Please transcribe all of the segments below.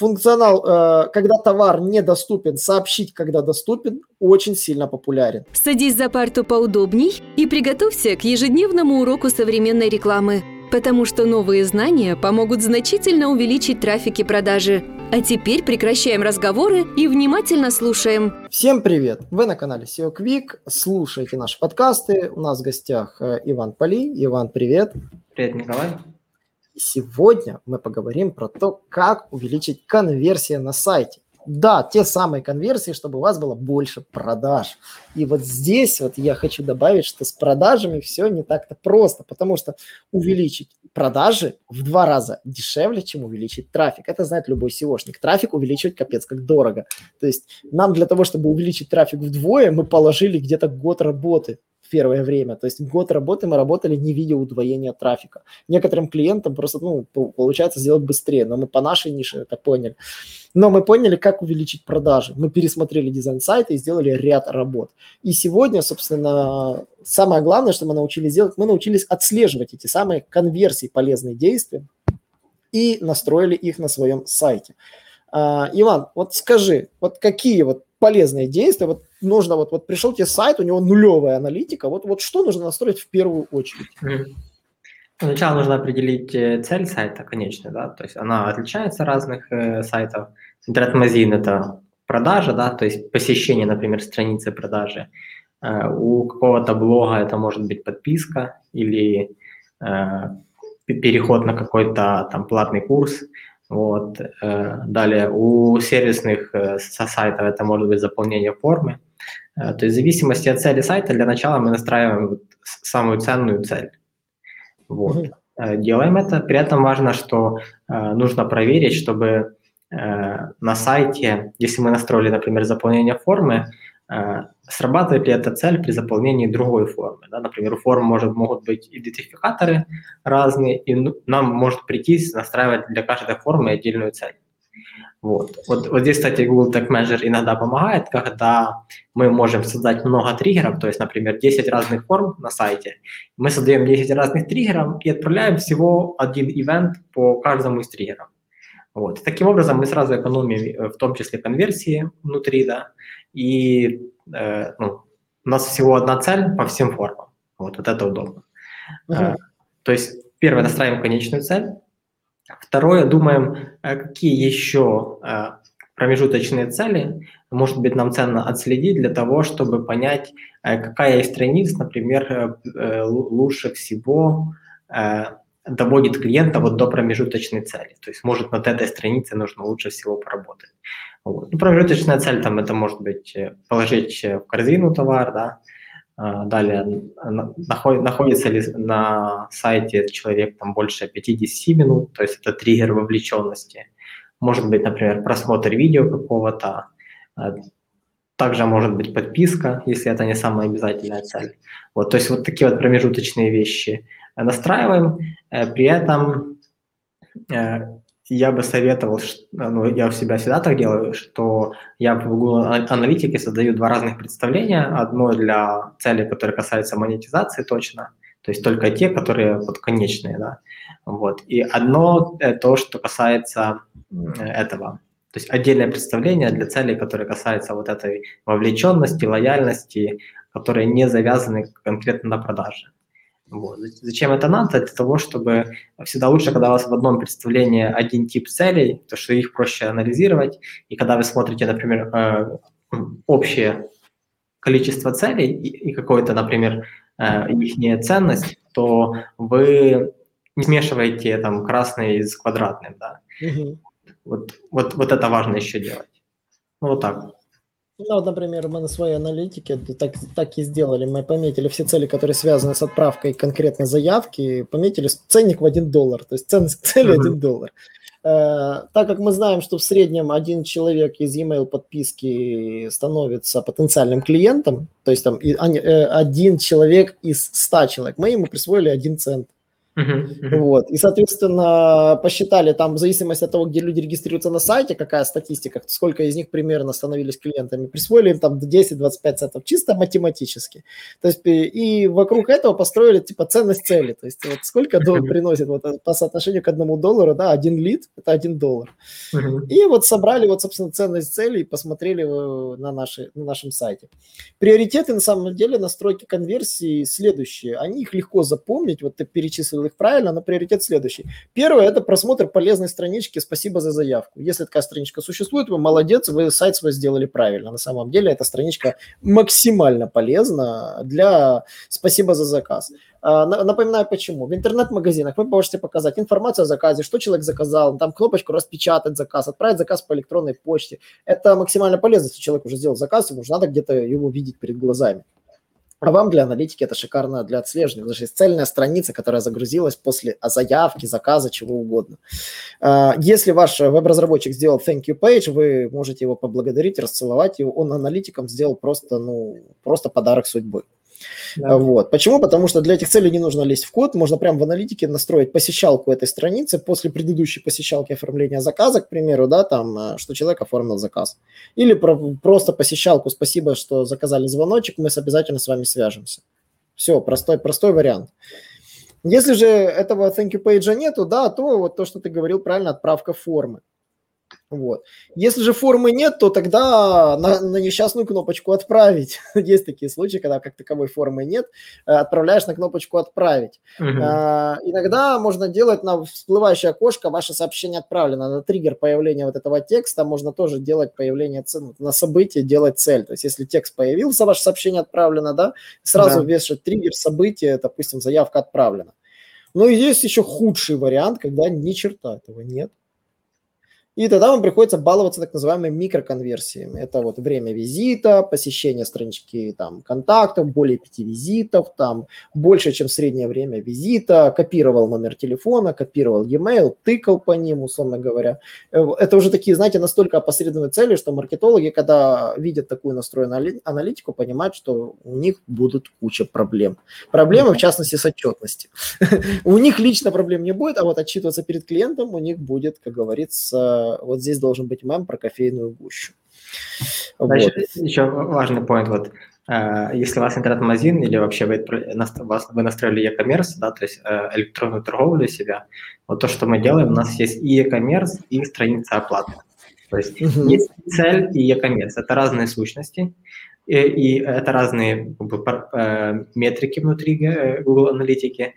Функционал, э, когда товар недоступен, сообщить, когда доступен, очень сильно популярен. Садись за парту поудобней и приготовься к ежедневному уроку современной рекламы, потому что новые знания помогут значительно увеличить трафик и продажи. А теперь прекращаем разговоры и внимательно слушаем. Всем привет! Вы на канале SEO Quick, слушайте наши подкасты. У нас в гостях э, Иван Поли. Иван, привет! Привет, Николай! Сегодня мы поговорим про то, как увеличить конверсию на сайте. Да, те самые конверсии, чтобы у вас было больше продаж. И вот здесь вот я хочу добавить, что с продажами все не так-то просто, потому что увеличить продажи в два раза дешевле, чем увеличить трафик. Это знает любой SEOшник. Трафик увеличивать капец как дорого. То есть нам для того, чтобы увеличить трафик вдвое, мы положили где-то год работы первое время. То есть год работы мы работали, не видя удвоения трафика. Некоторым клиентам просто, ну, получается сделать быстрее, но мы по нашей нише это поняли. Но мы поняли, как увеличить продажи. Мы пересмотрели дизайн сайта и сделали ряд работ. И сегодня, собственно, самое главное, что мы научились делать, мы научились отслеживать эти самые конверсии, полезные действия и настроили их на своем сайте. А, Иван, вот скажи, вот какие вот полезные действия, вот нужно, вот, вот пришел тебе сайт, у него нулевая аналитика, вот, вот что нужно настроить в первую очередь? Сначала нужно определить э, цель сайта, конечно, да, то есть она отличается разных э, сайтов. Интернет-магазин – это продажа, да, то есть посещение, например, страницы продажи. Э, у какого-то блога это может быть подписка или переход на какой-то там платный курс. Вот. Далее у сервисных сайтов это может быть заполнение формы. Э, то есть в зависимости от цели сайта для начала мы настраиваем самую ценную цель. Вот. Mm-hmm. Делаем это. При этом важно, что нужно проверить, чтобы на сайте, если мы настроили, например, заполнение формы, срабатывает ли эта цель при заполнении другой формы. Да? Например, у форм может, могут быть идентификаторы разные, и ну, нам может прийти настраивать для каждой формы отдельную цель. Вот. Вот, вот здесь, кстати, Google Tag Manager иногда помогает, когда мы можем создать много триггеров, то есть, например, 10 разных форм на сайте. Мы создаем 10 разных триггеров и отправляем всего один ивент по каждому из триггеров. Вот. Таким образом, мы сразу экономим э, в том числе конверсии внутри, да, и э, ну, у нас всего одна цель по всем формам. Вот, вот это удобно. Uh-huh. Э, то есть, первое, настраиваем конечную цель. Второе, думаем, э, какие еще э, промежуточные цели, может быть, нам ценно отследить для того, чтобы понять, э, какая из страниц, например, лучше всего доводит клиента вот до промежуточной цели. То есть, может, над этой странице нужно лучше всего поработать. Вот. Ну, промежуточная цель там это может быть положить в корзину товар, да, а, далее находится ли на сайте человек там больше 50 минут, то есть это триггер вовлеченности. Может быть, например, просмотр видео какого-то, а, также может быть подписка, если это не самая обязательная цель. Вот, то есть вот такие вот промежуточные вещи настраиваем. Э, при этом э, я бы советовал, ну, я у себя всегда так делаю, что я в Google Аналитике создаю два разных представления. Одно для целей, которые касаются монетизации точно, то есть только те, которые вот конечные, да. Вот. И одно э, то, что касается этого. То есть отдельное представление для целей, которые касаются вот этой вовлеченности, лояльности, которые не завязаны конкретно на продаже. Вот. Зачем это надо? Для того, чтобы всегда лучше, когда у вас в одном представлении один тип целей, то что их проще анализировать. И когда вы смотрите, например, э, общее количество целей и какой-то, например, э, их ценность, то вы не смешиваете там красный с квадратным, да. Угу. Вот, вот, вот это важно еще делать. Ну, вот так. Ну, вот, например, мы на своей аналитике так, так и сделали. Мы пометили все цели, которые связаны с отправкой конкретной заявки, пометили ценник в 1 доллар, то есть ценность цели 1 доллар. Э, так как мы знаем, что в среднем один человек из e-mail подписки становится потенциальным клиентом, то есть там и, э, один человек из 100 человек, мы ему присвоили 1 цент. Uh-huh, Вот. И, соответственно, посчитали там в зависимости от того, где люди регистрируются на сайте, какая статистика, сколько из них примерно становились клиентами, присвоили им там 10-25 центов чисто математически. То есть и вокруг этого построили типа ценность цели. То есть вот сколько uh-huh. приносит вот по соотношению к одному доллару, да, один лид – это один доллар. Uh-huh. И вот собрали вот, собственно, ценность цели и посмотрели на, наши, на нашем сайте. Приоритеты на самом деле настройки конверсии следующие. Они их легко запомнить. Вот ты перечислил их правильно, но приоритет следующий. Первое – это просмотр полезной странички «Спасибо за заявку». Если такая страничка существует, вы молодец, вы сайт свой сделали правильно. На самом деле эта страничка максимально полезна для «Спасибо за заказ». А, напоминаю, почему. В интернет-магазинах вы можете показать информацию о заказе, что человек заказал, там кнопочку «Распечатать заказ», отправить заказ по электронной почте. Это максимально полезно, если человек уже сделал заказ, ему же надо где-то его видеть перед глазами. А вам для аналитики это шикарно для отслеживания, потому что есть цельная страница, которая загрузилась после заявки, заказа, чего угодно. А, если ваш веб-разработчик сделал thank you page, вы можете его поблагодарить, расцеловать его. Он аналитикам сделал просто, ну, просто подарок судьбы. Да. Вот. Почему? Потому что для этих целей не нужно лезть в код, можно прямо в аналитике настроить посещалку этой страницы после предыдущей посещалки оформления заказа, к примеру, да, там, э, что человек оформил заказ. Или про, просто посещалку, спасибо, что заказали звоночек, мы обязательно с вами свяжемся. Все, простой, простой вариант. Если же этого thank you page нету, да, то вот то, что ты говорил правильно, отправка формы. Вот. Если же формы нет, то тогда на, на несчастную кнопочку «Отправить». Есть такие случаи, когда как таковой формы нет, э, отправляешь на кнопочку «Отправить». Угу. А, иногда можно делать на всплывающее окошко «Ваше сообщение отправлено». На триггер появления вот этого текста можно тоже делать появление цен, на событие, делать цель. То есть если текст появился, ваше сообщение отправлено, да, сразу да. вешать триггер события, допустим, заявка отправлена. Но есть еще худший вариант, когда ни черта этого нет. И тогда вам приходится баловаться так называемыми микроконверсиями. Это вот время визита, посещение странички там, контактов, более пяти визитов, там, больше, чем среднее время визита, копировал номер телефона, копировал e-mail, тыкал по ним, условно говоря. Э, это уже такие, знаете, настолько опосредованные цели, что маркетологи, когда видят такую настроенную аналитику, понимают, что у них будут куча проблем. Проблемы, в частности, с отчетностью. У них лично проблем не будет, а вот отчитываться перед клиентом у них будет, как говорится, вот здесь должен быть мем про кофейную гущу. Значит, вот. еще важный point, вот, э, если у вас интернет-магазин или вообще вы, вы настроили e-commerce, да, то есть э, электронную торговлю себя, вот то, что мы делаем, у нас есть и e-commerce, и страница оплаты. То есть uh-huh. есть цель и e-commerce. Это разные сущности, и, и это разные как бы, э, метрики внутри Google аналитики.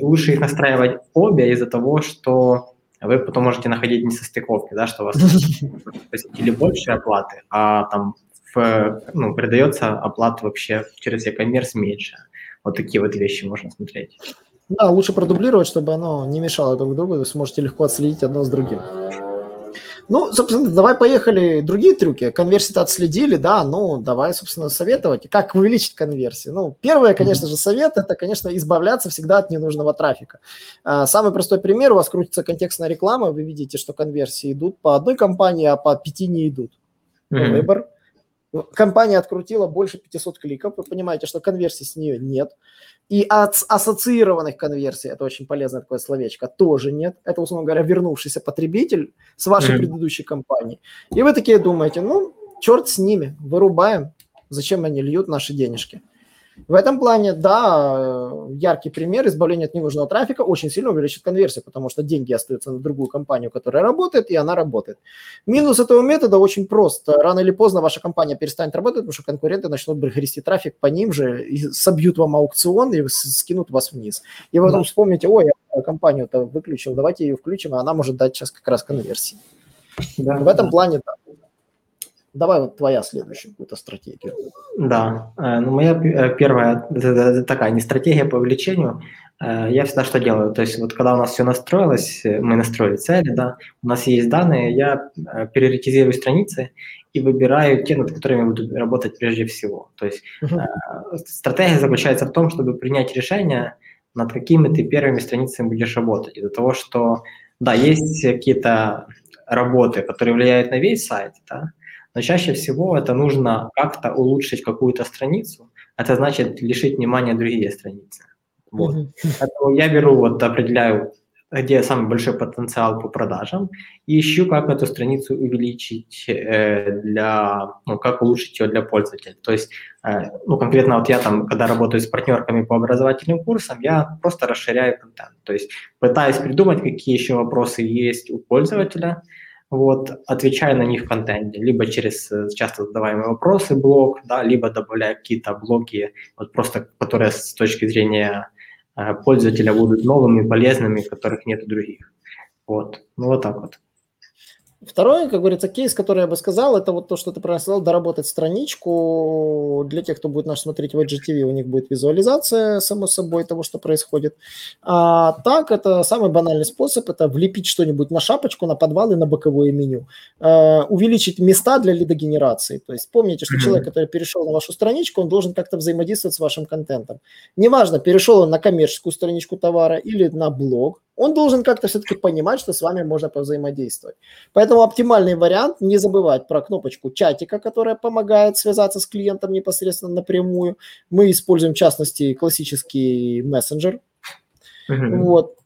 Лучше их настраивать обе из-за того, что вы потом можете находить несостыковки, да, что у вас или больше оплаты, а там в, ну, передается оплата вообще через e-commerce меньше. Вот такие вот вещи можно смотреть. Да, лучше продублировать, чтобы оно не мешало друг другу, вы сможете легко отследить одно с другим. Ну, собственно, давай поехали другие трюки. Конверсии-то отследили, да, ну, давай, собственно, советовать. Как увеличить конверсию? Ну, первое, конечно же, совет – это, конечно, избавляться всегда от ненужного трафика. А, самый простой пример, у вас крутится контекстная реклама, вы видите, что конверсии идут по одной компании, а по пяти не идут. Mm-hmm. Выбор компания открутила больше 500 кликов, вы понимаете, что конверсий с нее нет. И от ассоциированных конверсий, это очень полезное такое словечко, тоже нет. Это, условно говоря, вернувшийся потребитель с вашей mm-hmm. предыдущей компании. И вы такие думаете, ну, черт с ними, вырубаем. Зачем они льют наши денежки? В этом плане, да, яркий пример избавления от ненужного трафика очень сильно увеличит конверсию, потому что деньги остаются на другую компанию, которая работает, и она работает. Минус этого метода очень прост. Рано или поздно ваша компания перестанет работать, потому что конкуренты начнут грести трафик по ним же, и собьют вам аукцион и скинут вас вниз. И потом да. вспомните, ой, я компанию-то выключил, давайте ее включим, а она может дать сейчас как раз конверсии. Да, в этом да. плане, да. Давай вот твоя следующая какую-то стратегия. Да, э, ну моя э, первая такая не стратегия по увеличению. Э, я всегда что делаю? То есть вот когда у нас все настроилось, мы настроили цели, да, у нас есть данные, я приоритизирую страницы и выбираю те, над которыми буду работать прежде всего. То есть uh-huh. стратегия заключается в том, чтобы принять решение, над какими ты первыми страницами будешь работать. Из-за того, что, да, есть какие-то работы, которые влияют на весь сайт, да, но чаще всего это нужно как-то улучшить какую-то страницу, это значит лишить внимания другие страницы. Вот. Поэтому я беру, вот определяю где самый большой потенциал по продажам, и ищу, как эту страницу увеличить э, для, ну, как улучшить ее для пользователя. То есть, э, ну, конкретно вот я там, когда работаю с партнерками по образовательным курсам, я просто расширяю контент. То есть, пытаюсь придумать, какие еще вопросы есть у пользователя, вот, отвечаю на них в контенте, либо через э, часто задаваемые вопросы блог, да, либо добавляю какие-то блоки, вот просто, которые с точки зрения Э, пользователя будут новыми, полезными, которых нет у других. Вот, ну вот так вот. Второй, как говорится, кейс, который я бы сказал, это вот то, что ты правильно сказал, доработать страничку. Для тех, кто будет нас смотреть в IGTV, у них будет визуализация, само собой, того, что происходит. А так, это самый банальный способ, это влепить что-нибудь на шапочку, на подвал и на боковое меню. А, увеличить места для лидогенерации. То есть помните, что mm-hmm. человек, который перешел на вашу страничку, он должен как-то взаимодействовать с вашим контентом. Неважно, перешел он на коммерческую страничку товара или на блог, он должен как-то все-таки понимать, что с вами можно повзаимодействовать. Поэтому оптимальный вариант – не забывать про кнопочку чатика, которая помогает связаться с клиентом непосредственно напрямую. Мы используем, в частности, классический мессенджер. Uh-huh. Вот.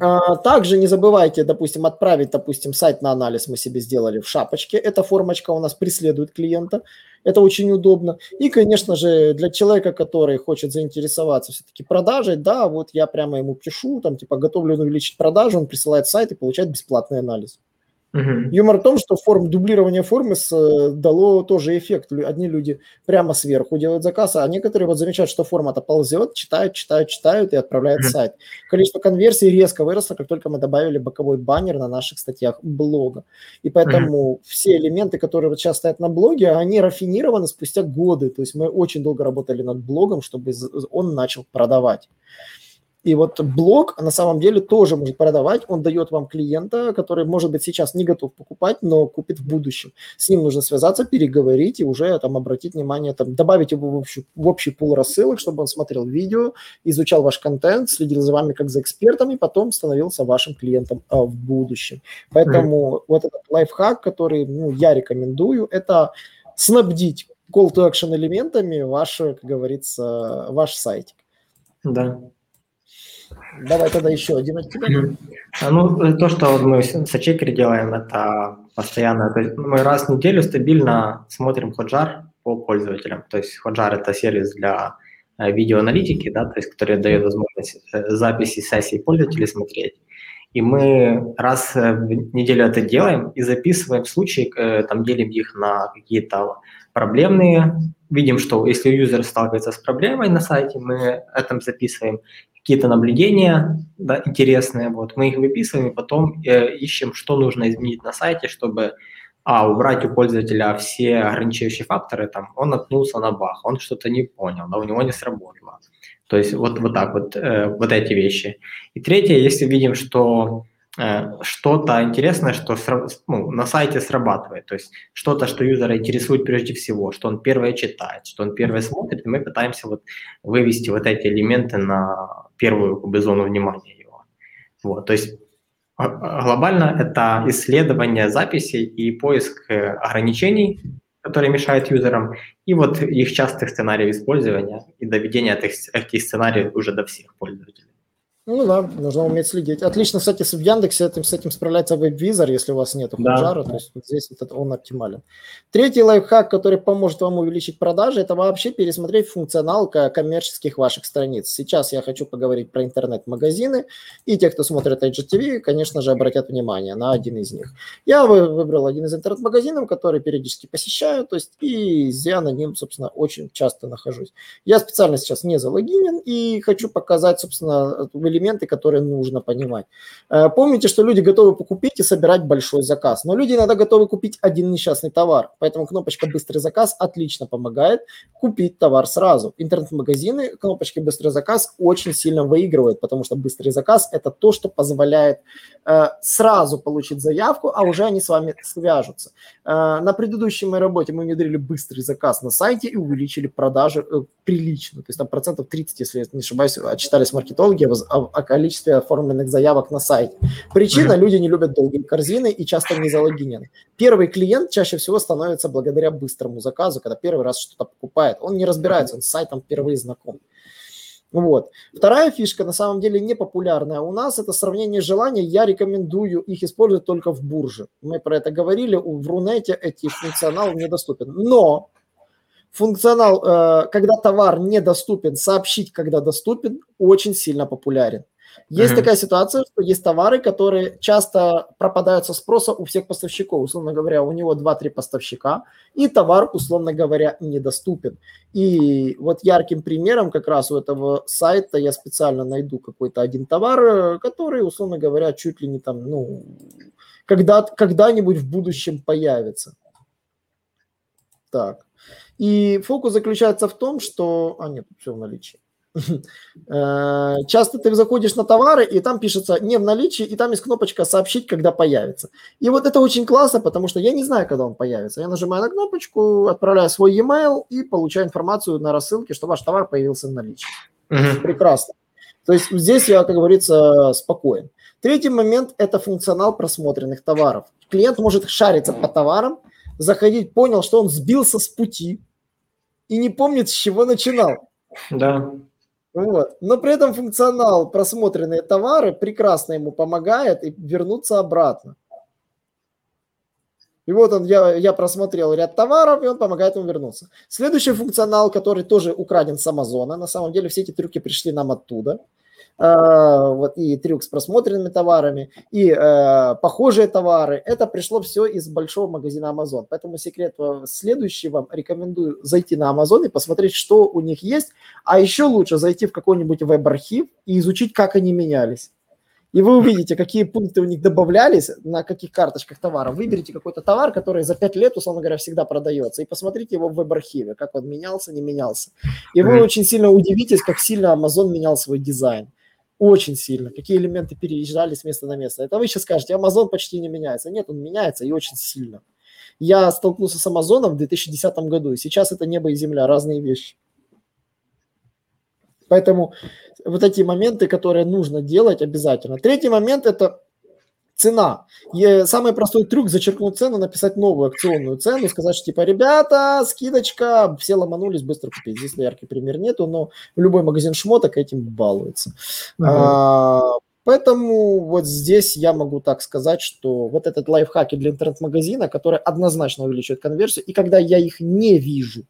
А, также не забывайте, допустим, отправить, допустим, сайт на анализ мы себе сделали в шапочке. Эта формочка у нас преследует клиента. Это очень удобно. И, конечно же, для человека, который хочет заинтересоваться все-таки продажей, да, вот я прямо ему пишу, там, типа, готовлю увеличить продажу, он присылает сайт и получает бесплатный анализ. Угу. Юмор в том, что форм, дублирование формы с, э, дало тоже эффект. Одни люди прямо сверху делают заказ, а некоторые вот замечают, что форма-то ползет, читают, читают, читают и отправляют угу. сайт. Количество конверсий резко выросло, как только мы добавили боковой баннер на наших статьях блога. И поэтому угу. все элементы, которые вот сейчас стоят на блоге, они рафинированы спустя годы. То есть мы очень долго работали над блогом, чтобы он начал продавать. И вот блог на самом деле тоже может продавать. Он дает вам клиента, который, может быть, сейчас не готов покупать, но купит в будущем. С ним нужно связаться, переговорить и уже там обратить внимание, там, добавить его в общий, в общий пул рассылок, чтобы он смотрел видео, изучал ваш контент, следил за вами как за экспертом и потом становился вашим клиентом а, в будущем. Поэтому mm-hmm. вот этот лайфхак, который ну, я рекомендую, это снабдить call to action элементами ваш, как говорится, ваш сайтик. Да. Давай тогда еще один от тебя. Ну, то, что мы с Ачекери делаем, это постоянно. То есть мы раз в неделю стабильно смотрим Ходжар по пользователям. То есть Ходжар – это сервис для э, видеоаналитики, да, то есть который дает возможность э, записи сессий пользователей смотреть. И мы раз в неделю это делаем и записываем случаи, э, там делим их на какие-то проблемные. Видим, что если юзер сталкивается с проблемой на сайте, мы это записываем какие-то наблюдения да, интересные, вот, мы их выписываем и потом э, ищем, что нужно изменить на сайте, чтобы а, убрать у пользователя все ограничивающие факторы, там, он наткнулся на баг, он что-то не понял, да, у него не сработало. То есть вот, вот так вот, э, вот эти вещи. И третье, если видим, что что-то интересное, что ну, на сайте срабатывает, то есть что-то, что юзера интересует прежде всего, что он первое читает, что он первое смотрит, и мы пытаемся вот вывести вот эти элементы на первую как бы, зону внимания его. Вот, то есть а, а, глобально это исследование записей и поиск э, ограничений, которые мешают юзерам, и вот их частых сценариев использования и доведения этих, этих сценариев уже до всех пользователей. Ну да, нужно уметь следить. Отлично, кстати, в Яндексе этим, с этим справляется WebVisor, если у вас нет Худжара, да. то есть вот здесь вот он оптимален. Третий лайфхак, который поможет вам увеличить продажи, это вообще пересмотреть функционал коммерческих ваших страниц. Сейчас я хочу поговорить про интернет-магазины, и те, кто смотрит IGTV, конечно же, обратят внимание на один из них. Я выбрал один из интернет-магазинов, который периодически посещаю, то есть и я на нем, собственно, очень часто нахожусь. Я специально сейчас не залогинен и хочу показать, собственно, элементы, которые нужно понимать. Э, помните, что люди готовы покупить и собирать большой заказ, но люди иногда готовы купить один несчастный товар, поэтому кнопочка «Быстрый заказ» отлично помогает купить товар сразу. Интернет-магазины кнопочки «Быстрый заказ» очень сильно выигрывают, потому что быстрый заказ – это то, что позволяет э, сразу получить заявку, а уже они с вами свяжутся. Э, на предыдущей моей работе мы внедрили быстрый заказ на сайте и увеличили продажи прилично, то есть там процентов 30, если я не ошибаюсь, отчитались маркетологи о количестве оформленных заявок на сайте. Причина – люди не любят долгие корзины и часто не залогинены. Первый клиент чаще всего становится благодаря быстрому заказу, когда первый раз что-то покупает. Он не разбирается, он с сайтом впервые знаком. Вот. Вторая фишка, на самом деле, не популярная у нас, это сравнение желаний. Я рекомендую их использовать только в бурже. Мы про это говорили, в Рунете эти функционал недоступен. Но функционал, э, когда товар недоступен, сообщить, когда доступен, очень сильно популярен. Есть mm-hmm. такая ситуация, что есть товары, которые часто пропадают со спроса у всех поставщиков. Условно говоря, у него 2-3 поставщика, и товар, условно говоря, недоступен. И вот ярким примером как раз у этого сайта я специально найду какой-то один товар, который, условно говоря, чуть ли не там, ну, когда, когда-нибудь в будущем появится. Так. И фокус заключается в том, что... А, нет, все в наличии. Э, часто ты заходишь на товары, и там пишется не в наличии, и там есть кнопочка «Сообщить, когда появится». И вот это очень классно, потому что я не знаю, когда он появится. Я нажимаю на кнопочку, отправляю свой e-mail и получаю информацию на рассылке, что ваш товар появился в наличии. Прекрасно. То есть здесь я, как говорится, спокоен. Третий момент – это функционал просмотренных товаров. Клиент может шариться по товарам, заходить, понял, что он сбился с пути и не помнит, с чего начинал. Да. Вот. Но при этом функционал просмотренные товары прекрасно ему помогает и вернуться обратно. И вот он, я, я просмотрел ряд товаров, и он помогает ему вернуться. Следующий функционал, который тоже украден с Амазона, на самом деле все эти трюки пришли нам оттуда – вот и трюк с просмотренными товарами, и э, похожие товары. Это пришло все из большого магазина Amazon. Поэтому секрет следующий вам рекомендую зайти на Amazon и посмотреть, что у них есть. А еще лучше зайти в какой-нибудь веб-архив и изучить, как они менялись. И вы увидите, какие пункты у них добавлялись, на каких карточках товара. Выберите какой-то товар, который за 5 лет, условно говоря, всегда продается, и посмотрите его в веб-архиве, как он менялся, не менялся. И вы очень сильно удивитесь, как сильно Amazon менял свой дизайн. Очень сильно. Какие элементы переезжали с места на место. Это вы сейчас скажете, Amazon почти не меняется. Нет, он меняется и очень сильно. Я столкнулся с Амазоном в 2010 году, и сейчас это небо и земля, разные вещи. Поэтому вот эти моменты, которые нужно делать обязательно. Третий момент – это цена. И самый простой трюк – зачеркнуть цену, написать новую акционную цену, сказать, что типа, ребята, скидочка, все ломанулись, быстро купить. Здесь яркий пример нету, но любой магазин шмоток этим балуется. Uh-huh. А, поэтому вот здесь я могу так сказать, что вот этот лайфхаки для интернет-магазина, которые однозначно увеличивают конверсию, и когда я их не вижу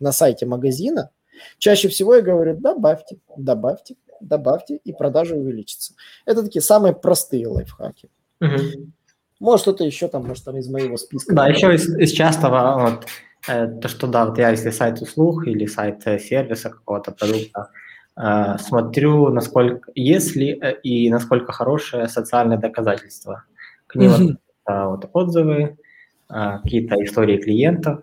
на сайте магазина, чаще всего я говорю, добавьте, добавьте, добавьте, и продажа увеличится. Это такие самые простые лайфхаки. Угу. Может, что-то еще там, может, там из моего списка. Да, еще из, из частого, вот, э, то, что, да, вот я, если сайт услуг или сайт э, сервиса какого-то продукта, э, смотрю, насколько, если э, и насколько хорошее социальное доказательство. К ним mm э, вот, отзывы, э, какие-то истории клиентов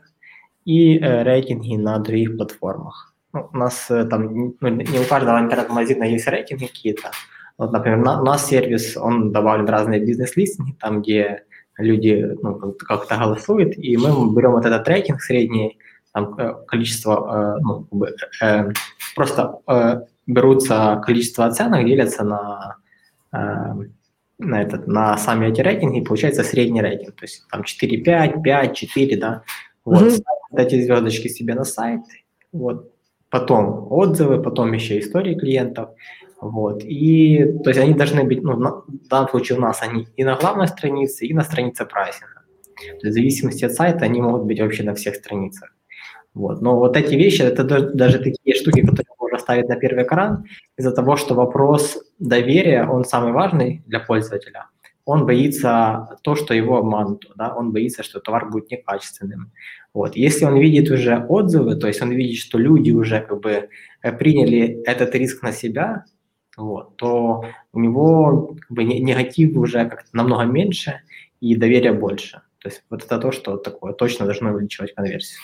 и э, рейтинги на других платформах. Ну, у нас э, там, ну, не у каждого интернет-магазина есть рейтинги какие-то, вот, например, на, у нас сервис, он добавлен разные бизнес-листинги, там, где люди ну, как-то голосуют, и мы берем вот этот рейтинг средний, там э, количество, э, ну, как бы, э, просто э, берутся количество оценок, делятся на, э, на, этот, на сами эти рейтинги, и получается средний рейтинг, то есть там 4, 5, 5, 4, да, вот, mm-hmm. эти звездочки себе на сайт, вот, потом отзывы, потом еще истории клиентов, вот. И, то есть они должны быть, ну, в данном случае у нас они и на главной странице, и на странице прайсинга. То есть в зависимости от сайта они могут быть вообще на всех страницах. Вот. Но вот эти вещи, это даже такие штуки, которые можно ставить на первый экран, из-за того, что вопрос доверия, он самый важный для пользователя. Он боится то, что его обманут, да? он боится, что товар будет некачественным. Вот. Если он видит уже отзывы, то есть он видит, что люди уже как бы э, приняли этот риск на себя, вот, то у него как бы, негатив уже как-то намного меньше и доверия больше. То есть вот это то, что такое точно должно увеличивать конверсию.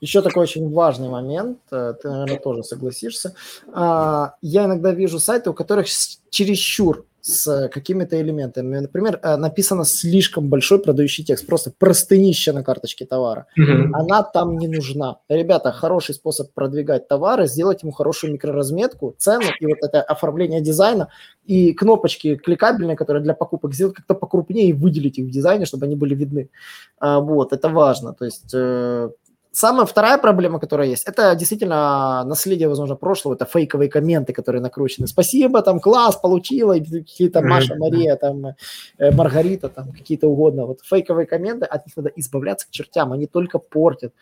Еще такой очень важный момент, э, ты, наверное, тоже согласишься. А, я иногда вижу сайты, у которых чересчур с какими-то элементами. Например, э, написано слишком большой продающий текст, просто простынища на карточке товара. Mm-hmm. Она там не нужна. Ребята, хороший способ продвигать товары, сделать ему хорошую микроразметку, цену и вот это оформление дизайна, и кнопочки кликабельные, которые для покупок сделать как-то покрупнее и выделить их в дизайне, чтобы они были видны. А, вот, это важно. То есть э, самая вторая проблема, которая есть, это действительно наследие, возможно, прошлого, это фейковые комменты, которые накручены. Спасибо, там, класс, получила, какие-то Маша, Мария, там, э, Маргарита, там, какие-то угодно. Вот фейковые комменты, от них надо избавляться к чертям, они только портят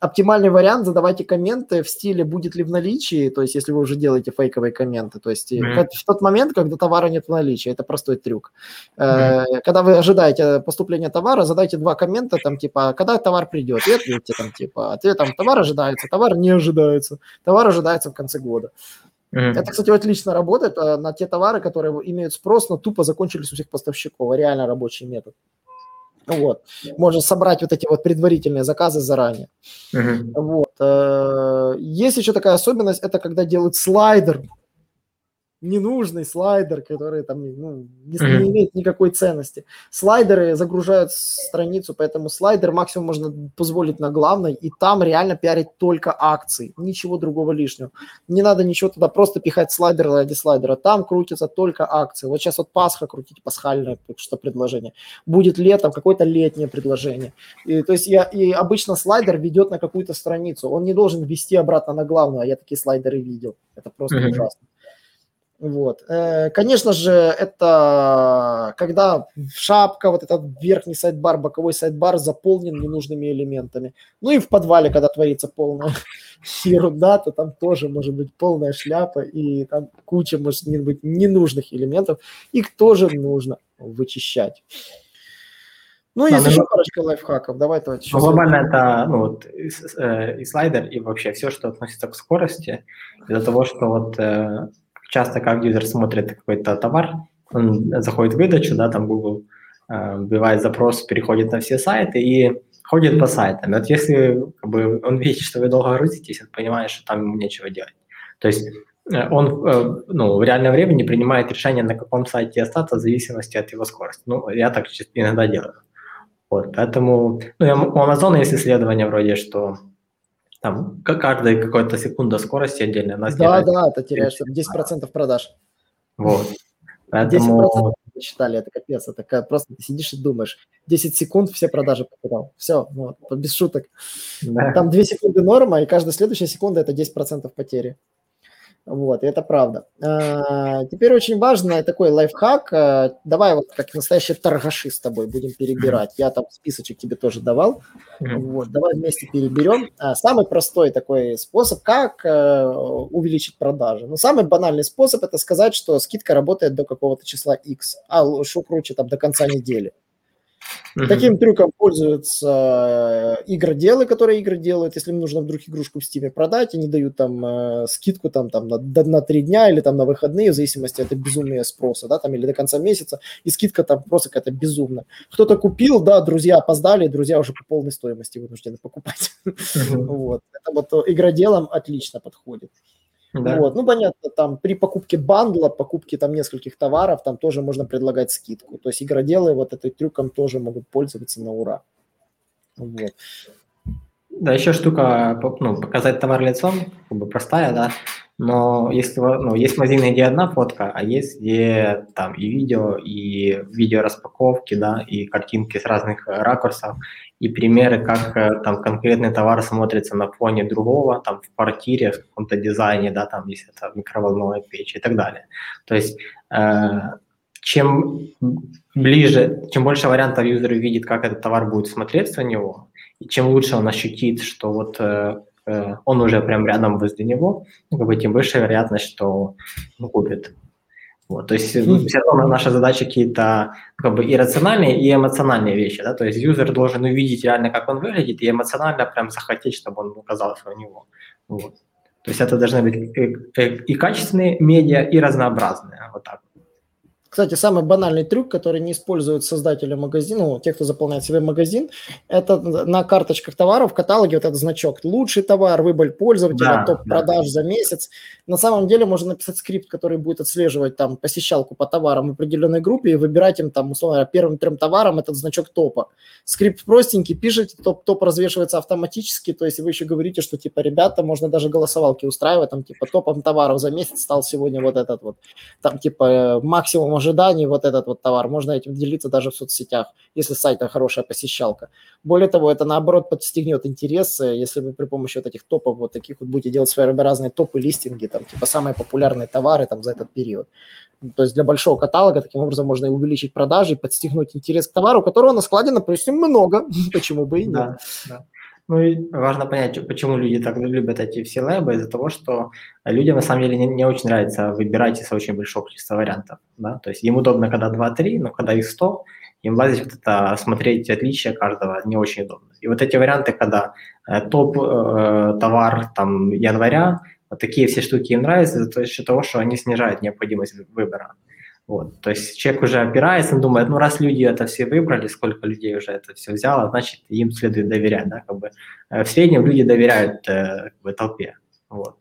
оптимальный вариант, задавайте комменты в стиле «будет ли в наличии», то есть если вы уже делаете фейковые комменты, то есть mm-hmm. в тот момент, когда товара нет в наличии, это простой трюк. Mm-hmm. Когда вы ожидаете поступления товара, задайте два коммента, там типа «когда товар придет?» и ответьте там типа ответ там «товар ожидается», «товар не ожидается», «товар ожидается в конце года». Mm-hmm. Это, кстати, отлично работает на те товары, которые имеют спрос, но тупо закончились у всех поставщиков. Реально рабочий метод. Вот. Можно собрать вот эти вот предварительные заказы заранее. Uh-huh. Вот. Э, есть еще такая особенность, это когда делают слайдер ненужный слайдер, который там ну, не, не имеет никакой ценности. Слайдеры загружают страницу, поэтому слайдер максимум можно позволить на главной, и там реально пиарить только акции, ничего другого лишнего. Не надо ничего туда просто пихать слайдер ради слайдера, там крутятся только акции. Вот сейчас вот Пасха крутите, пасхальное что предложение. Будет летом какое-то летнее предложение. И, то есть я, и обычно слайдер ведет на какую-то страницу, он не должен вести обратно на главную, а я такие слайдеры видел. Это просто ужасно. Вот. Э, конечно же, это когда шапка, вот этот верхний сайдбар, боковой сайдбар заполнен ненужными элементами. Ну и в подвале, когда творится полная ерунда, то там тоже может быть полная шляпа, и там куча может быть ненужных элементов. Их тоже нужно вычищать. Ну, есть еще парочка лайфхаков. Давай то. Ну, глобально это ну, вот, и, э, и слайдер, и вообще все, что относится к скорости, из-за того, что вот э, часто как юзер смотрит какой-то товар, он заходит в выдачу, да, там Google э, вбивает запрос, переходит на все сайты и ходит по сайтам. Вот если как бы, он видит, что вы долго грузитесь, он понимает, что там ему нечего делать. То есть э, он э, ну, в реальном времени принимает решение, на каком сайте остаться, в зависимости от его скорости. Ну, я так иногда делаю. Вот, поэтому, ну, у Amazon есть исследование вроде, что там каждая какая-то секунда скорости отдельно. Нас да, да, ты теряешь 10% продаж. Вот. Поэтому... 10% читали, это капец, это просто ты сидишь и думаешь, 10 секунд все продажи потерял. Все, вот, без шуток. Да. Там 2 секунды норма, и каждая следующая секунда это 10% потери. Вот, это правда. А, теперь очень важно такой лайфхак. А, давай вот как настоящие торгаши с тобой будем перебирать. Я там списочек тебе тоже давал. Вот, давай вместе переберем. А, самый простой такой способ, как увеличить продажи. Ну, самый банальный способ – это сказать, что скидка работает до какого-то числа X, а что круче, там, до конца недели. Uh-huh. Таким трюком пользуются э, игроделы, которые игры делают. Если им нужно вдруг игрушку в Steam продать, они дают там э, скидку там, там на, на 3 дня или там на выходные, в зависимости от безумия спроса, да, там или до конца месяца, и скидка там просто какая-то безумная. Кто-то купил, да, друзья опоздали, друзья уже по полной стоимости вынуждены покупать. Вот. Это вот э, игроделам отлично подходит. Да. Вот. Ну, понятно, там при покупке бандла, покупке там нескольких товаров, там тоже можно предлагать скидку. То есть игроделы вот этой трюком тоже могут пользоваться на ура. Вот. Да, еще штука, ну, показать товар лицом, как бы простая, да, но если, ну, есть магазины, где одна фотка, а есть где там и видео, и видео распаковки, да, и картинки с разных ракурсов, и примеры, как э, там конкретный товар смотрится на фоне другого, там в квартире, в каком-то дизайне, да, там если это микроволновая печь и так далее. То есть э, чем ближе, чем больше вариантов юзер увидит, как этот товар будет смотреться на него, и чем лучше он ощутит, что вот э, э, он уже прям рядом возле него, ну, как бы, тем выше вероятность, что он купит. Вот, то есть mm-hmm. все равно наша задача какие-то как бы иррациональные и эмоциональные вещи, да, то есть юзер должен увидеть реально, как он выглядит, и эмоционально прям захотеть, чтобы он оказался у него. Вот. То есть это должны быть и, и, и качественные медиа, и разнообразные, вот так. Кстати, самый банальный трюк, который не используют создатели магазина, ну, те, кто заполняет себе магазин, это на карточках товаров в каталоге вот этот значок «Лучший товар», «Выбор пользователя», да, «Топ-продаж да. за месяц». На самом деле можно написать скрипт, который будет отслеживать там посещалку по товарам в определенной группе и выбирать им там, условно, первым трем товарам этот значок топа. Скрипт простенький, пишите, топ, топ развешивается автоматически, то есть вы еще говорите, что типа, ребята, можно даже голосовалки устраивать, там типа топом товаров за месяц стал сегодня вот этот вот, там типа максимум ожиданий вот этот вот товар. Можно этим делиться даже в соцсетях, если сайта хорошая посещалка. Более того, это наоборот подстегнет интерес, если вы при помощи вот этих топов вот таких вот будете делать своеобразные топы, листинги, там, типа самые популярные товары там за этот период. То есть для большого каталога таким образом можно и увеличить продажи, и подстегнуть интерес к товару, которого на складе, допустим, много. Почему бы и нет? Да, да. Ну и важно понять, почему люди так любят эти все лэбы, из-за того, что людям на самом деле не, не очень нравится выбирать из очень большого количества вариантов. Да? То есть им удобно, когда 2-3, но когда их 100, им лазить вот это, смотреть отличия каждого не очень удобно. И вот эти варианты, когда э, топ э, товар там января, вот такие все штуки им нравятся за счет того, что они снижают необходимость выбора. Вот. То есть человек уже опирается, думает, ну раз люди это все выбрали, сколько людей уже это все взяло, значит им следует доверять. Да? Как бы, э, в среднем люди доверяют э, как бы, толпе. Вот.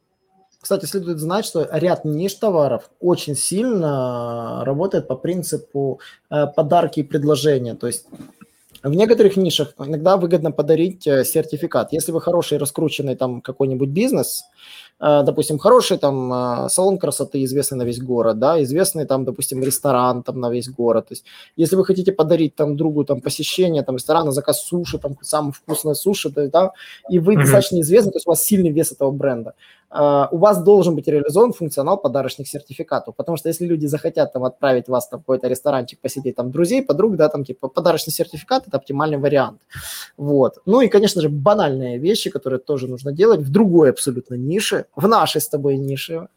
Кстати, следует знать, что ряд ниш товаров очень сильно работает по принципу э, подарки и предложения. То есть в некоторых нишах иногда выгодно подарить сертификат. Если вы хороший раскрученный там какой-нибудь бизнес, Э, допустим, хороший там э, салон красоты, известный на весь город, да, известный там, допустим, ресторан там на весь город. То есть, если вы хотите подарить там другу там посещение там ресторана, заказ суши, там самое вкусное суши, да, и вы mm-hmm. достаточно известны, то есть у вас сильный вес этого бренда, у вас должен быть реализован функционал подарочных сертификатов, потому что если люди захотят там отправить вас в какой-то ресторанчик посетить там друзей, подруг, да, там типа подарочный сертификат – это оптимальный вариант. Вот. Ну и, конечно же, банальные вещи, которые тоже нужно делать в другой абсолютно нише, в нашей с тобой нише,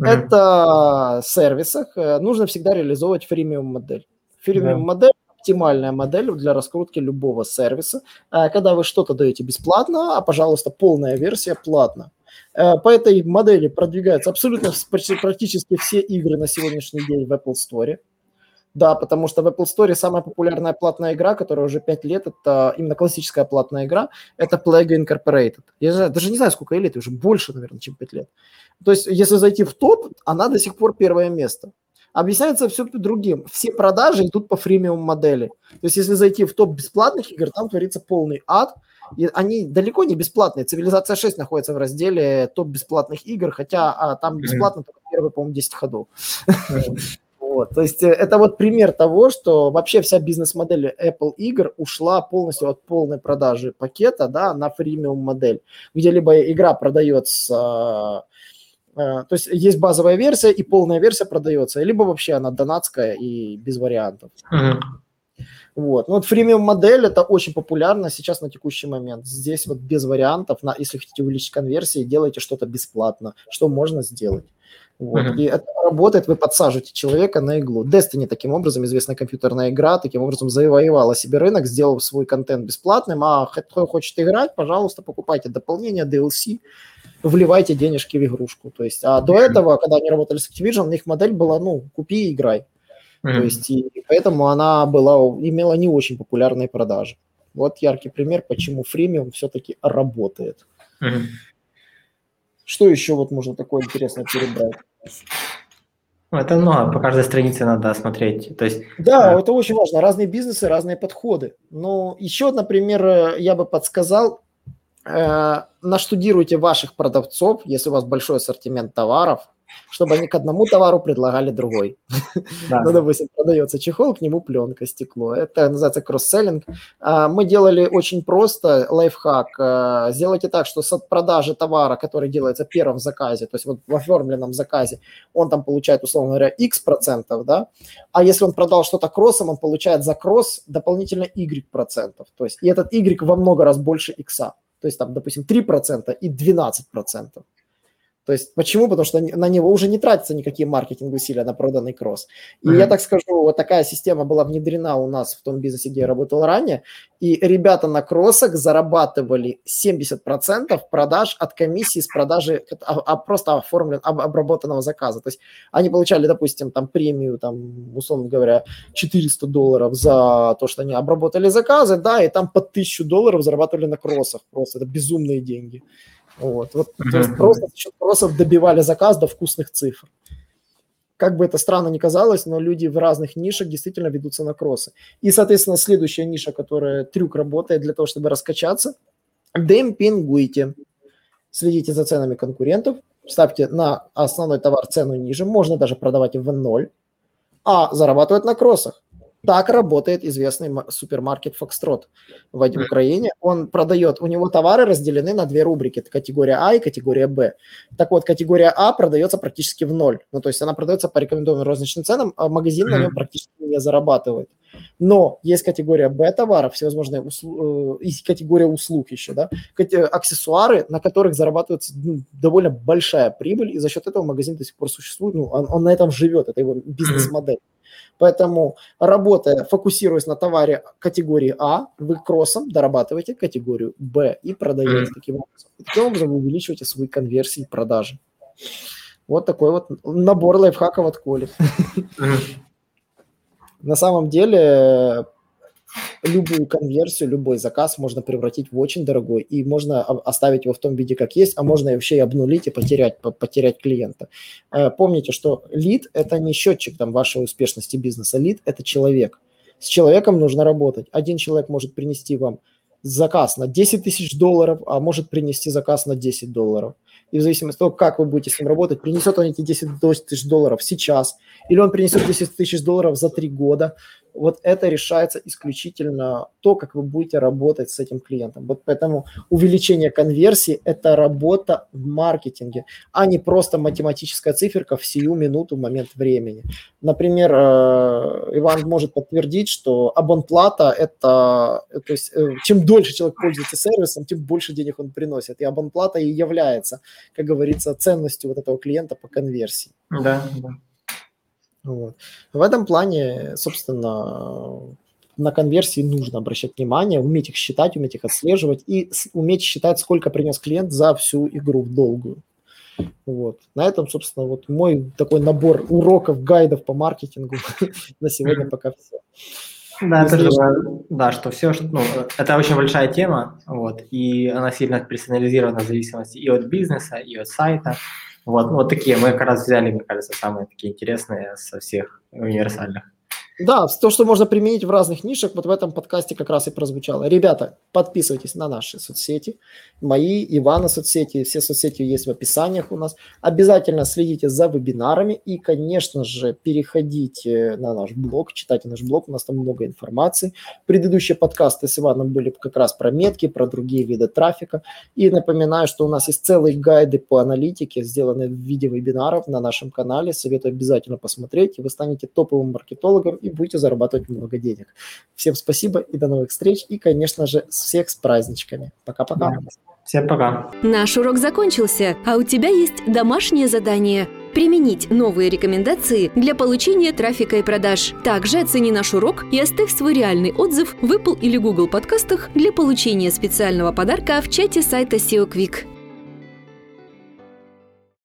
mm-hmm. это в сервисах нужно всегда реализовывать фримиум модель. Фримиум yeah. модель оптимальная модель для раскрутки любого сервиса, э, когда вы что-то даете бесплатно, а, пожалуйста, полная версия платно. Э, по этой модели продвигаются абсолютно практически все игры на сегодняшний день в Apple Store. Да, потому что в Apple Store самая популярная платная игра, которая уже 5 лет, это именно классическая платная игра, это Plague Incorporated. Я даже не знаю, сколько лет, уже больше, наверное, чем 5 лет. То есть, если зайти в топ, она до сих пор первое место. Объясняется все другим. Все продажи идут по фримиум модели. То есть, если зайти в топ бесплатных игр, там творится полный ад – и они далеко не бесплатные. Цивилизация 6 находится в разделе топ бесплатных игр, хотя а, там бесплатно только первые, по-моему, 10 ходов. Вот, то есть э, это вот пример того, что вообще вся бизнес-модель Apple игр ушла полностью от полной продажи пакета да, на фримиум модель, где либо игра продается, то есть есть базовая версия и полная версия продается, либо вообще она донатская и без вариантов. Uh-huh. Вот. Ну, вот фримиум модель это очень популярно сейчас на текущий момент. Здесь вот без вариантов, на, если хотите увеличить конверсии, делайте что-то бесплатно, что можно сделать. Вот. Uh-huh. И это работает, вы подсаживаете человека на иглу. Destiny таким образом, известная компьютерная игра, таким образом завоевала себе рынок, сделав свой контент бесплатным, а кто хочет играть, пожалуйста, покупайте дополнение, DLC, вливайте денежки в игрушку. То есть, а до этого, когда они работали с Activision, у них модель была, ну, купи и играй. Mm-hmm. То есть, и поэтому она была, имела не очень популярные продажи. Вот яркий пример, почему фримиум все-таки работает. Mm-hmm. Что еще вот можно такое интересное перебрать? Это много, по каждой странице надо смотреть. То есть, да, э... это очень важно. Разные бизнесы, разные подходы. Но еще, например, я бы подсказал, э, наштудируйте ваших продавцов, если у вас большой ассортимент товаров, чтобы они к одному товару предлагали другой. Да. ну, допустим, продается чехол, к нему пленка, стекло. Это называется кросс-селлинг. А, мы делали очень просто лайфхак. А, сделайте так, что с продажи товара, который делается в заказе, то есть вот в оформленном заказе, он там получает, условно говоря, x процентов, да, а если он продал что-то кроссом, он получает за кросс дополнительно y процентов. То есть и этот y во много раз больше x. То есть там, допустим, 3% и 12%. То есть почему? Потому что на него уже не тратятся никакие маркетинговые усилия на проданный кросс. И mm-hmm. я так скажу, вот такая система была внедрена у нас в том бизнесе, где я работал ранее, и ребята на кроссах зарабатывали 70% продаж от комиссии с продажи а, а просто оформлен, об, обработанного заказа. То есть они получали, допустим, там премию, там, условно говоря, 400 долларов за то, что они обработали заказы, да, и там по 1000 долларов зарабатывали на кроссах. Просто это безумные деньги. Вот. Вот, mm-hmm. То есть просто кроссов добивали заказ до вкусных цифр. Как бы это странно ни казалось, но люди в разных нишах действительно ведутся на кроссы. И, соответственно, следующая ниша, которая трюк работает для того, чтобы раскачаться, демпингуйте. Следите за ценами конкурентов, ставьте на основной товар цену ниже, можно даже продавать в ноль. а зарабатывает на кроссах. Так работает известный супермаркет Foxtrot в Украине. Он продает, у него товары разделены на две рубрики, это категория А и категория Б. Так вот, категория А продается практически в ноль. Ну, то есть она продается по рекомендованным розничным ценам, а магазин на нем практически не зарабатывает. Но есть категория Б товаров, всевозможные услу... Э, и категория услуг еще, да, аксессуары, на которых зарабатывается ну, довольно большая прибыль, и за счет этого магазин до сих пор существует, ну, он, он на этом живет, это его бизнес-модель. Поэтому, работая, фокусируясь на товаре категории А, вы кроссом дорабатываете категорию Б и продаете таким образом. И таким образом вы увеличиваете свои конверсии и продажи. Вот такой вот набор лайфхаков от Коли. На самом деле любую конверсию, любой заказ можно превратить в очень дорогой, и можно оставить его в том виде, как есть, а можно вообще и обнулить и потерять, потерять клиента. Э, помните, что лид – это не счетчик там, вашей успешности бизнеса, лид – это человек. С человеком нужно работать. Один человек может принести вам заказ на 10 тысяч долларов, а может принести заказ на 10 долларов. И в зависимости от того, как вы будете с ним работать, принесет он эти 10 тысяч долларов сейчас, или он принесет 10 тысяч долларов за 3 года, вот это решается исключительно то, как вы будете работать с этим клиентом. Вот поэтому увеличение конверсии – это работа в маркетинге, а не просто математическая циферка в сию минуту, в момент времени. Например, э, Иван может подтвердить, что абонплата – это, то есть э, чем дольше человек пользуется сервисом, тем больше денег он приносит. И абонплата и является, как говорится, ценностью вот этого клиента по конверсии. Да, да. Вот. В этом плане, собственно, на конверсии нужно обращать внимание, уметь их считать, уметь их отслеживать и уметь считать, сколько принес клиент за всю игру в долгую. Вот. На этом, собственно, вот мой такой набор уроков, гайдов по маркетингу на сегодня пока все. Да, это же, да, что все, что, ну, это очень большая тема, вот, и она сильно персонализирована в зависимости и от бизнеса, и от сайта, вот, вот такие мы как раз взяли, мне кажется, самые такие интересные со всех универсальных. Да, то, что можно применить в разных нишах, вот в этом подкасте как раз и прозвучало. Ребята, подписывайтесь на наши соцсети, мои, Ивана соцсети, все соцсети есть в описаниях у нас. Обязательно следите за вебинарами и, конечно же, переходите на наш блог, читайте наш блог, у нас там много информации. Предыдущие подкасты с Иваном были как раз про метки, про другие виды трафика. И напоминаю, что у нас есть целые гайды по аналитике, сделанные в виде вебинаров на нашем канале. Советую обязательно посмотреть, и вы станете топовым маркетологом и будете зарабатывать много денег. Всем спасибо и до новых встреч. И, конечно же, всех с праздничками. Пока-пока. Всем пока. Наш урок закончился, а у тебя есть домашнее задание – применить новые рекомендации для получения трафика и продаж. Также оцени наш урок и оставь свой реальный отзыв в Apple или Google подкастах для получения специального подарка в чате сайта SEO Quick.